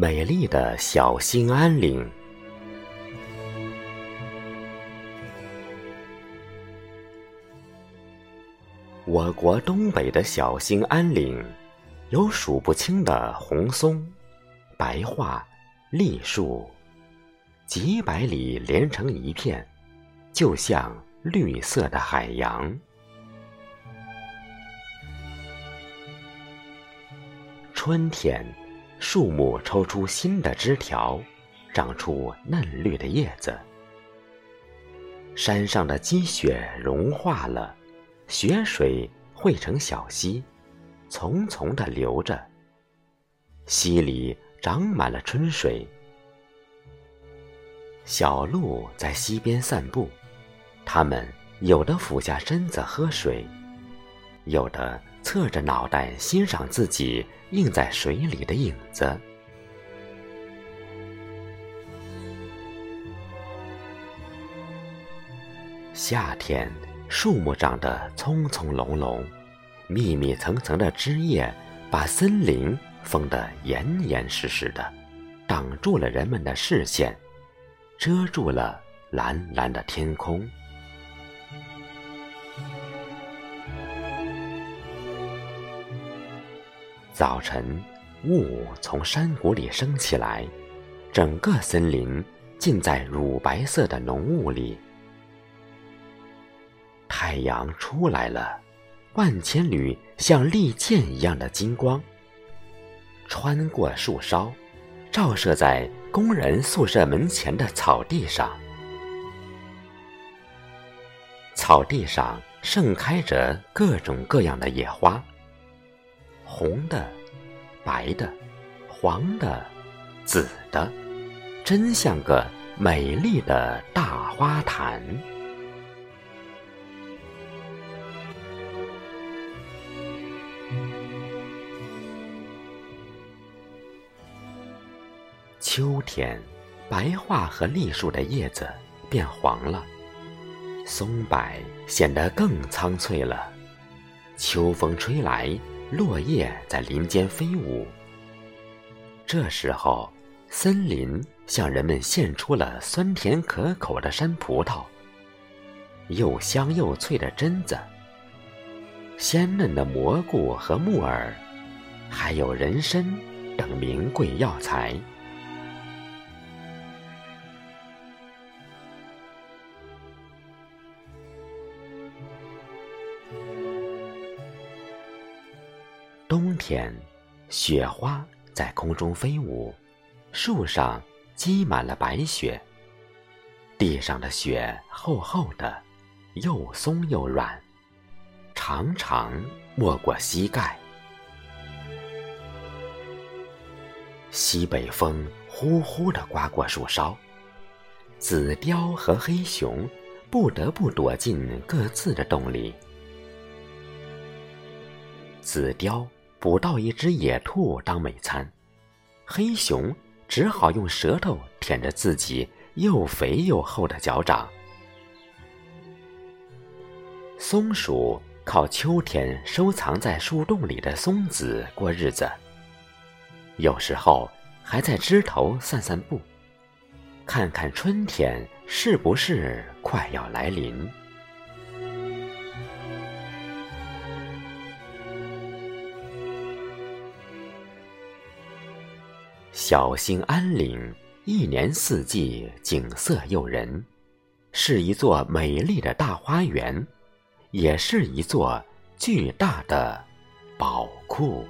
美丽的小兴安岭。我国东北的小兴安岭，有数不清的红松、白桦、栗树，几百里连成一片，就像绿色的海洋。春天。树木抽出新的枝条，长出嫩绿的叶子。山上的积雪融化了，雪水汇成小溪，淙淙的流着。溪里长满了春水。小鹿在溪边散步，它们有的俯下身子喝水，有的侧着脑袋欣赏自己。映在水里的影子。夏天，树木长得葱葱茏茏，密密层层的枝叶把森林封得严严实实的，挡住了人们的视线，遮住了蓝蓝的天空。早晨，雾从山谷里升起来，整个森林浸在乳白色的浓雾里。太阳出来了，万千缕像利剑一样的金光，穿过树梢，照射在工人宿舍门前的草地上。草地上盛开着各种各样的野花。红的、白的、黄的、紫的，真像个美丽的大花坛。秋天，白桦和栗树的叶子变黄了，松柏显得更苍翠了。秋风吹来。落叶在林间飞舞。这时候，森林向人们献出了酸甜可口的山葡萄，又香又脆的榛子，鲜嫩的蘑菇和木耳，还有人参等名贵药材。冬天，雪花在空中飞舞，树上积满了白雪。地上的雪厚厚的，又松又软，常常没过膝盖。西北风呼呼的刮过树梢，紫貂和黑熊不得不躲进各自的洞里。紫貂。捕到一只野兔当美餐，黑熊只好用舌头舔着自己又肥又厚的脚掌。松鼠靠秋天收藏在树洞里的松子过日子，有时候还在枝头散散步，看看春天是不是快要来临。小兴安岭一年四季景色诱人，是一座美丽的大花园，也是一座巨大的宝库。